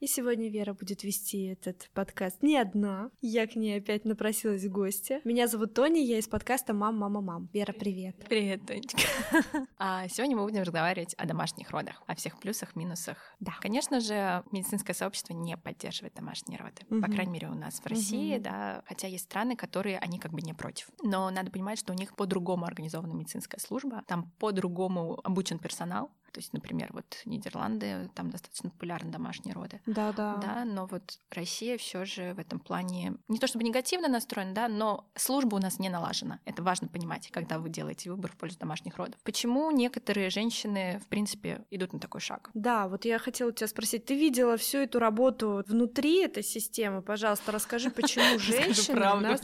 И сегодня Вера будет вести этот подкаст не одна. Я к ней опять напросилась в гости. Меня зовут Тоня, я из подкаста «Мам, мама, мам». Вера, привет. Привет, Тонечка. а сегодня мы будем разговаривать о домашних родах, о всех плюсах, минусах. Да. Конечно же, медицинское сообщество не поддерживает домашние роды. Угу. По крайней мере, у нас в России, угу. да, хотя есть страны, которые, они как бы не против. Но надо понимать, что у них по-другому организована медицинская служба, там по-другому обучен персонал, то есть, например, вот Нидерланды, там достаточно популярны домашние роды. Да, да. Да, но вот Россия все же в этом плане не то чтобы негативно настроена, да, но служба у нас не налажена. Это важно понимать, когда вы делаете выбор в пользу домашних родов. Почему некоторые женщины, в принципе, идут на такой шаг? Да, вот я хотела тебя спросить, ты видела всю эту работу внутри этой системы? Пожалуйста, расскажи, почему женщины у нас...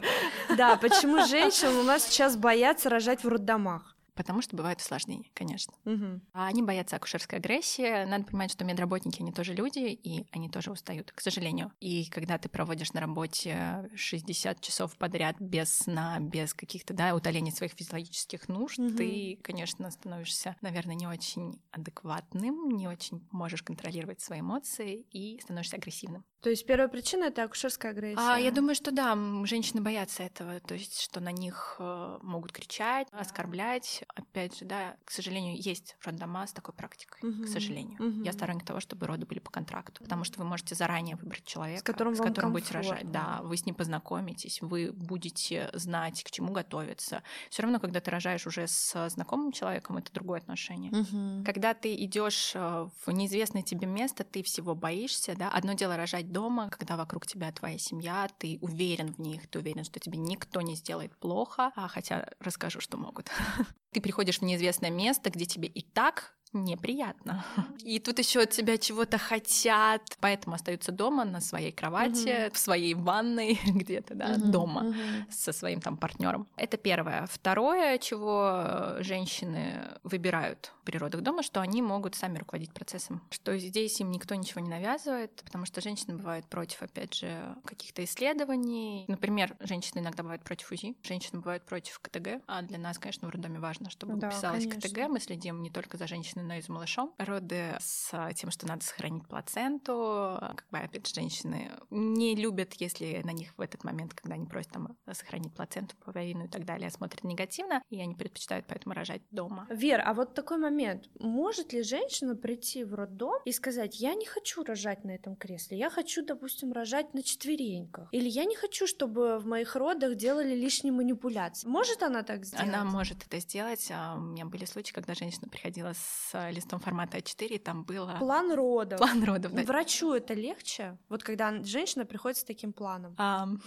Да, почему женщины у нас сейчас боятся рожать в роддомах? Потому что бывают осложнения, конечно. Угу. А они боятся акушерской агрессии. Надо понимать, что медработники, они тоже люди, и они тоже устают, к сожалению. И когда ты проводишь на работе 60 часов подряд без сна, без каких-то, да, утолений своих физиологических нужд, угу. ты, конечно, становишься, наверное, не очень адекватным, не очень можешь контролировать свои эмоции и становишься агрессивным. То есть первая причина это акушерская агрессия. А, я думаю, что да, женщины боятся этого, то есть что на них э, могут кричать, оскорблять. Опять же, да, к сожалению, есть роддома с такой практикой, угу. к сожалению. Угу. Я сторонник того, чтобы роды были по контракту, потому что вы можете заранее выбрать человека, с которым, с которым будете рожать. Да, вы с ним познакомитесь, вы будете знать, к чему готовиться. Все равно, когда ты рожаешь уже с знакомым человеком, это другое отношение. Угу. Когда ты идешь э, в неизвестное тебе место, ты всего боишься, да. Одно дело рожать дома, когда вокруг тебя твоя семья, ты уверен в них, ты уверен, что тебе никто не сделает плохо, а хотя расскажу, что могут. Ты приходишь в неизвестное место, где тебе и так неприятно. И тут еще от тебя чего-то хотят, поэтому остаются дома на своей кровати, в своей ванной где-то, да, дома со своим там партнером. Это первое. Второе, чего женщины выбирают при родах дома, что они могут сами руководить процессом, что здесь им никто ничего не навязывает, потому что женщины бывают против, опять же, каких-то исследований. Например, женщины иногда бывают против УЗИ, женщины бывают против КТГ, а для нас, конечно, в роддоме важно, чтобы да, писалось конечно. КТГ. Мы следим не только за женщиной, но и с малышом. Роды с тем, что надо сохранить плаценту. Как бы, опять же, женщины не любят, если на них в этот момент, когда они просят там сохранить плаценту, половину и так далее, смотрят негативно, и они предпочитают поэтому рожать дома. Вер, а вот такой момент. Может ли женщина прийти в роддом и сказать, я не хочу рожать на этом кресле, я хочу, допустим, рожать на четвереньках, или я не хочу, чтобы в моих родах делали лишние манипуляции. Может она так сделать? Она может это сделать. А у меня были случаи, когда женщина приходила с листом формата А4, там было... План родов. План родов, да. Врачу это легче? Вот когда женщина приходит с таким планом. Um...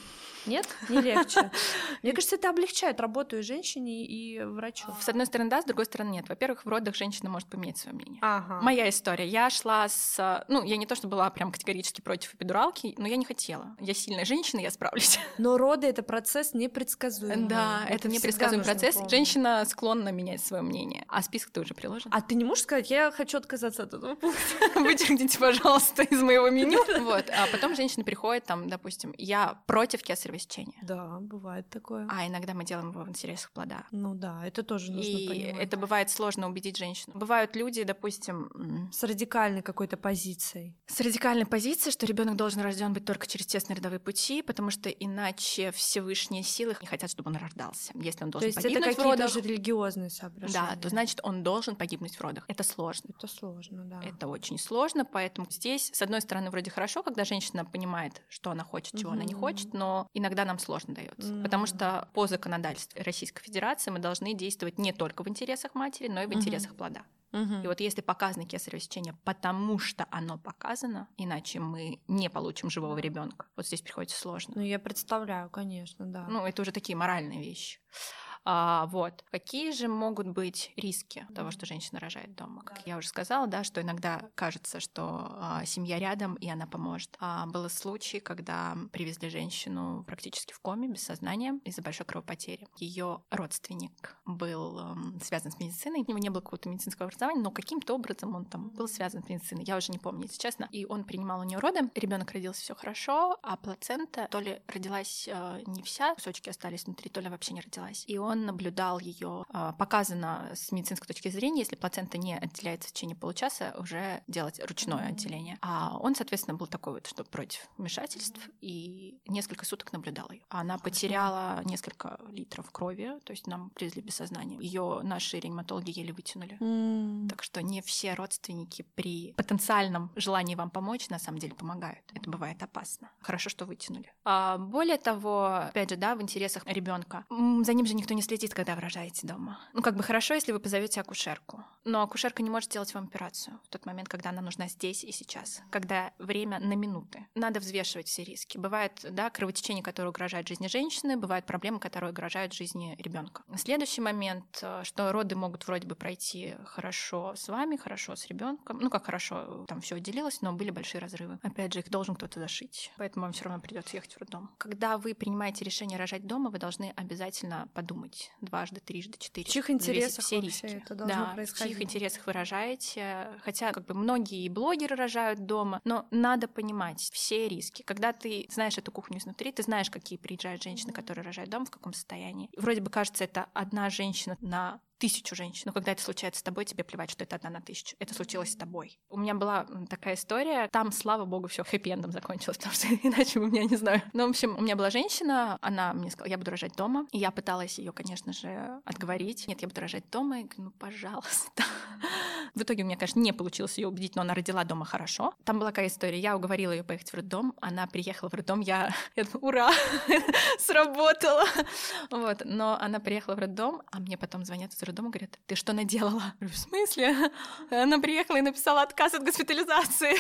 Нет? Не легче. Мне кажется, это облегчает работу и женщине, и врачу. С одной стороны, да, с другой стороны, нет. Во-первых, в родах женщина может поменять свое мнение. Ага. Моя история. Я шла с... Ну, я не то, что была прям категорически против эпидуралки, но я не хотела. Я сильная женщина, я справлюсь. Но роды — это процесс непредсказуемый. Да, это, это непредсказуемый процесс. Помнить. Женщина склонна менять свое мнение. А список-то уже приложен. А ты не можешь сказать, я хочу отказаться от этого пункта. Вычеркните, пожалуйста, из моего меню. Вот. А потом женщина приходит, там, допустим, я против кесарево сечения. Да, бывает такое. А иногда мы делаем его в интересах плода. Ну да, это тоже нужно И понимать. это бывает сложно убедить женщину. Бывают люди, допустим... С радикальной какой-то позицией. С радикальной позицией, что ребенок должен рожден быть только через тесные родовые пути, потому что иначе Всевышние силы не хотят, чтобы он рождался. Если он должен то есть погибнуть это родах... же религиозные соображения. Да, то значит, он должен погибнуть в родах. Это сложно. Это сложно, да. Это очень сложно, поэтому здесь, с одной стороны, вроде хорошо, когда женщина понимает, что она хочет, чего угу. она не хочет, но иногда нам сложно дается, угу. потому что по законодательству Российской Федерации мы должны действовать не только в интересах матери, но и в угу. интересах плода. Угу. И вот если показано кесарево сечение, потому что оно показано, иначе мы не получим живого ребенка. Вот здесь приходится сложно. Ну, я представляю, конечно, да. Ну, это уже такие моральные вещи. А, вот. Какие же могут быть риски того, что женщина рожает дома? Как я уже сказала, да, что иногда кажется, что а, семья рядом, и она поможет. А, был случай, когда привезли женщину практически в коме, без сознания, из-за большой кровопотери. Ее родственник был эм, связан с медициной, у него не было какого-то медицинского образования, но каким-то образом он там был связан с медициной. Я уже не помню, если честно. И он принимал у нее роды. Ребенок родился все хорошо, а плацента то ли родилась э, не вся, кусочки остались внутри, то ли вообще не родилась. И он наблюдал ее. Э, показано с медицинской точки зрения, если плацента не отделяется в течение получаса, уже делать ручное mm-hmm. отделение. А он, соответственно, был такой вот, что против вмешательств, mm-hmm. и несколько суток наблюдал ее. Она потеряла несколько литров крови, то есть нам привезли без сознания. Ее наши реаниматологи еле вытянули. Mm. Так что не все родственники при потенциальном желании вам помочь на самом деле помогают. Это бывает опасно. Хорошо, что вытянули. А более того, опять же, да, в интересах ребенка, за ним же никто не следит, когда вы рожаете дома. Ну, как бы хорошо, если вы позовете акушерку. Но акушерка не может сделать вам операцию в тот момент, когда она нужна здесь и сейчас, когда время на минуты. Надо взвешивать все риски. Бывает, да, кровотечение, которое угрожает жизни женщины, бывают проблемы, которые угрожают жизни ребенка. Следующий момент, э, что роды могут вроде бы пройти хорошо с вами, хорошо с ребенком. Ну, как хорошо, там все отделилось, но были большие разрывы. Опять же, их должен кто-то зашить. Поэтому вам все равно придется ехать в роддом. Когда вы принимаете решение рожать дома, вы должны обязательно подумать дважды, трижды, четыре. В чьих интересах все риски. это должно да, происходить? В чьих интересах вы рожаете. Хотя, как бы, многие блогеры рожают дома, но надо понимать все риски. Когда ты знаешь эту кухню изнутри, ты знаешь, какие приезжают женщины, которые рожают дома, в каком состоянии. Вроде бы кажется, это одна женщина на тысячу женщин. Но когда это случается с тобой, тебе плевать, что это одна на тысячу. Это случилось с тобой. У меня была такая история. Там, слава богу, все хэппи-эндом закончилось, потому что иначе бы меня не знаю. Ну, в общем, у меня была женщина, она мне сказала, я буду рожать дома. И я пыталась ее, конечно же, отговорить. Нет, я буду рожать дома. Я говорю, ну, пожалуйста. В итоге у меня, конечно, не получилось ее убедить, но она родила дома хорошо. Там была такая история. Я уговорила ее поехать в роддом. Она приехала в роддом. Я, я думаю, ура, сработало. Вот. Но она приехала в роддом, а мне потом звонят из роддома, говорят, ты что наделала? Говорю, в смысле? Она приехала и написала отказ от госпитализации.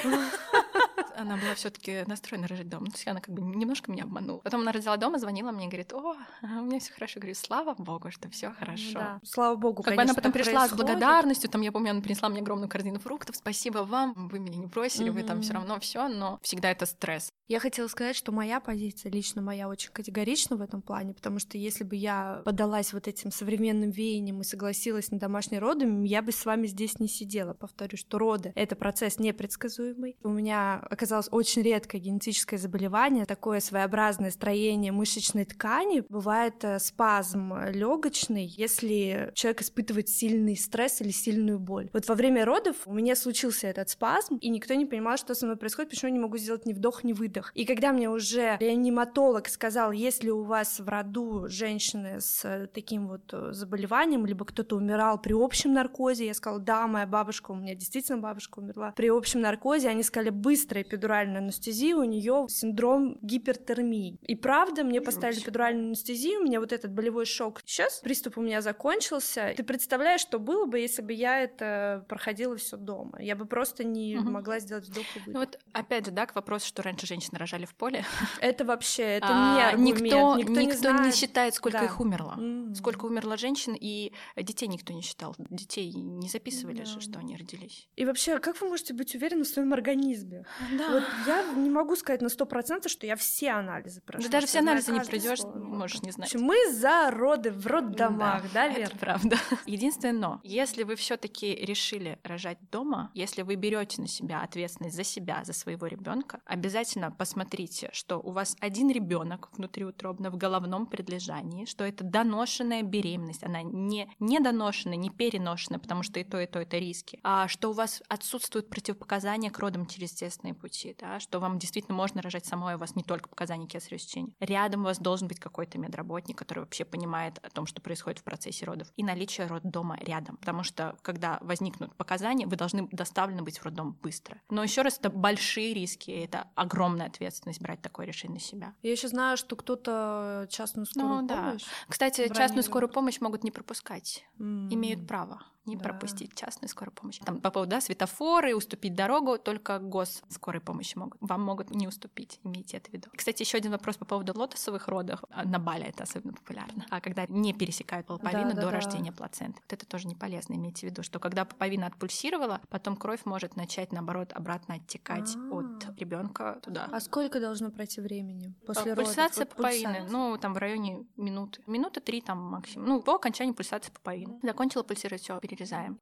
Она была все таки настроена рожать дома. То есть она как бы немножко меня обманула. Потом она родила дома, звонила мне, говорит, о, у меня все хорошо. Говорю, слава богу, что все хорошо. Да. Слава богу, Как бы она потом пришла с благодарностью, там, я помню, она принесла мне огромную корзину фруктов. Спасибо вам, вы меня не бросили, вы там все равно все, но всегда это стресс. Я хотела сказать, что моя позиция, лично моя, очень категорична в этом плане, потому что если бы я подалась вот этим современным веяниям и согласилась на домашние роды, я бы с вами здесь не сидела. Повторю, что роды — это процесс непредсказуемый. У меня оказалось очень редкое генетическое заболевание, такое своеобразное строение мышечной ткани. Бывает э, спазм легочный, если человек испытывает сильный стресс или сильную боль. Вот во время родов у меня случился этот спазм, и никто не понимал, что со мной происходит, почему я не могу сделать ни вдох, ни выдох. И когда мне уже реаниматолог сказал, если у вас в роду женщины с э, таким вот э, заболеванием, либо кто-то умирал при общем наркозе, я сказала, да, моя бабушка, у меня действительно бабушка умерла при общем наркозе, они сказали, быстрая эпидуральная анестезия, у нее синдром гипертермии. И правда, мне поставили эпидуральную анестезию, у меня вот этот болевой шок. Сейчас приступ у меня закончился. Ты представляешь, что было бы, если бы я это проходила все дома? Я бы просто не угу. могла сделать вдох и выдох. Ну вот опять же, да, к вопросу, что раньше женщины рожали в поле. Это вообще, это а, не. Никто, никто, никто не, не считает, сколько да. их умерло. Mm. Сколько умерло женщин, и детей никто не считал. Детей не записывали да. же, что они родились. И вообще, как вы можете быть уверены в своем организме? Да. Вот я не могу сказать на сто процентов, что я все анализы прошла. Да даже все анализы не пройдешь, можешь не знать. Мы за роды в роддомах, да, да Вер? Это правда. Единственное но, если вы все таки решили рожать дома, если вы берете на себя ответственность за себя, за своего ребенка, обязательно посмотрите, что у вас один ребенок внутриутробно в головном предлежании, что это доношенная беременность, она не недоношенная, не переношенная, потому что и то, и то это риски, а что у вас отсутствуют противопоказания к родам через естественные пути, да, что вам действительно можно рожать самой, у вас не только показания кесарево сечения. Рядом у вас должен быть какой-то медработник, который вообще понимает о том, что происходит в процессе родов, и наличие роддома рядом, потому что когда возникнут показания, вы должны доставлены быть в роддом быстро. Но еще раз, это большие риски, это огромная ответственность брать такое решение на себя. Я еще знаю, что кто-то частную скорую ну, помощь. Да. Кстати, частную скорую помощь могут не пропускать, mm. имеют право не да. пропустить частную скорую помощь. Там по поводу да, светофоры, уступить дорогу, только гос скорой помощи могут. Вам могут не уступить, имейте это в виду. Кстати, еще один вопрос по поводу лотосовых родов. А, на Бали это особенно популярно. А когда не пересекают половину да, да, до да. рождения плаценты. Вот это тоже не полезно, имейте в виду, что когда пуповина отпульсировала, потом кровь может начать, наоборот, обратно оттекать А-а-а. от ребенка туда. А сколько должно пройти времени после а, Пульсация родов? пуповины, ну, там в районе минуты. Минуты три там максимум. Ну, по окончании пульсации пуповины. Закончила пульсировать, все, перерезаем.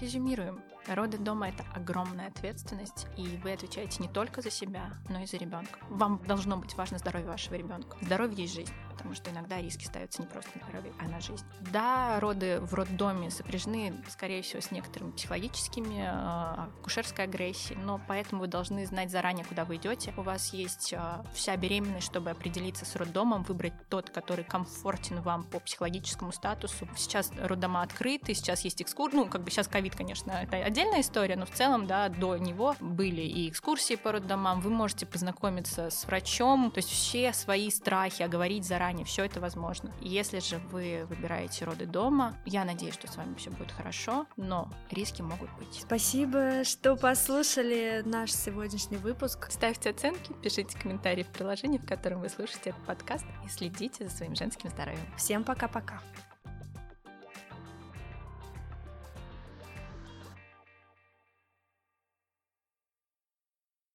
Резюмируем. Роды дома это огромная ответственность, и вы отвечаете не только за себя, но и за ребенка. Вам должно быть важно здоровье вашего ребенка. Здоровье есть жизнь, потому что иногда риски ставятся не просто на здоровье, а на жизнь. Да, роды в роддоме сопряжены, скорее всего, с некоторыми психологическими, э, акушерской агрессией, но поэтому вы должны знать заранее, куда вы идете. У вас есть э, вся беременность, чтобы определиться с роддомом, выбрать тот, который комфортен вам по психологическому статусу. Сейчас роддома открыты, сейчас есть экскурсии, ну, как бы сейчас ковид, конечно, это отдельная история, но в целом, да, до него были и экскурсии по роддомам, вы можете познакомиться с врачом, то есть все свои страхи оговорить заранее, все это возможно. Если же вы выбираете роды дома, я надеюсь, что с вами все будет хорошо, но риски могут быть. Спасибо, что послушали наш сегодняшний выпуск. Ставьте оценки, пишите комментарии в приложении, в котором вы слушаете этот подкаст и следите за своим женским здоровьем. Всем пока-пока.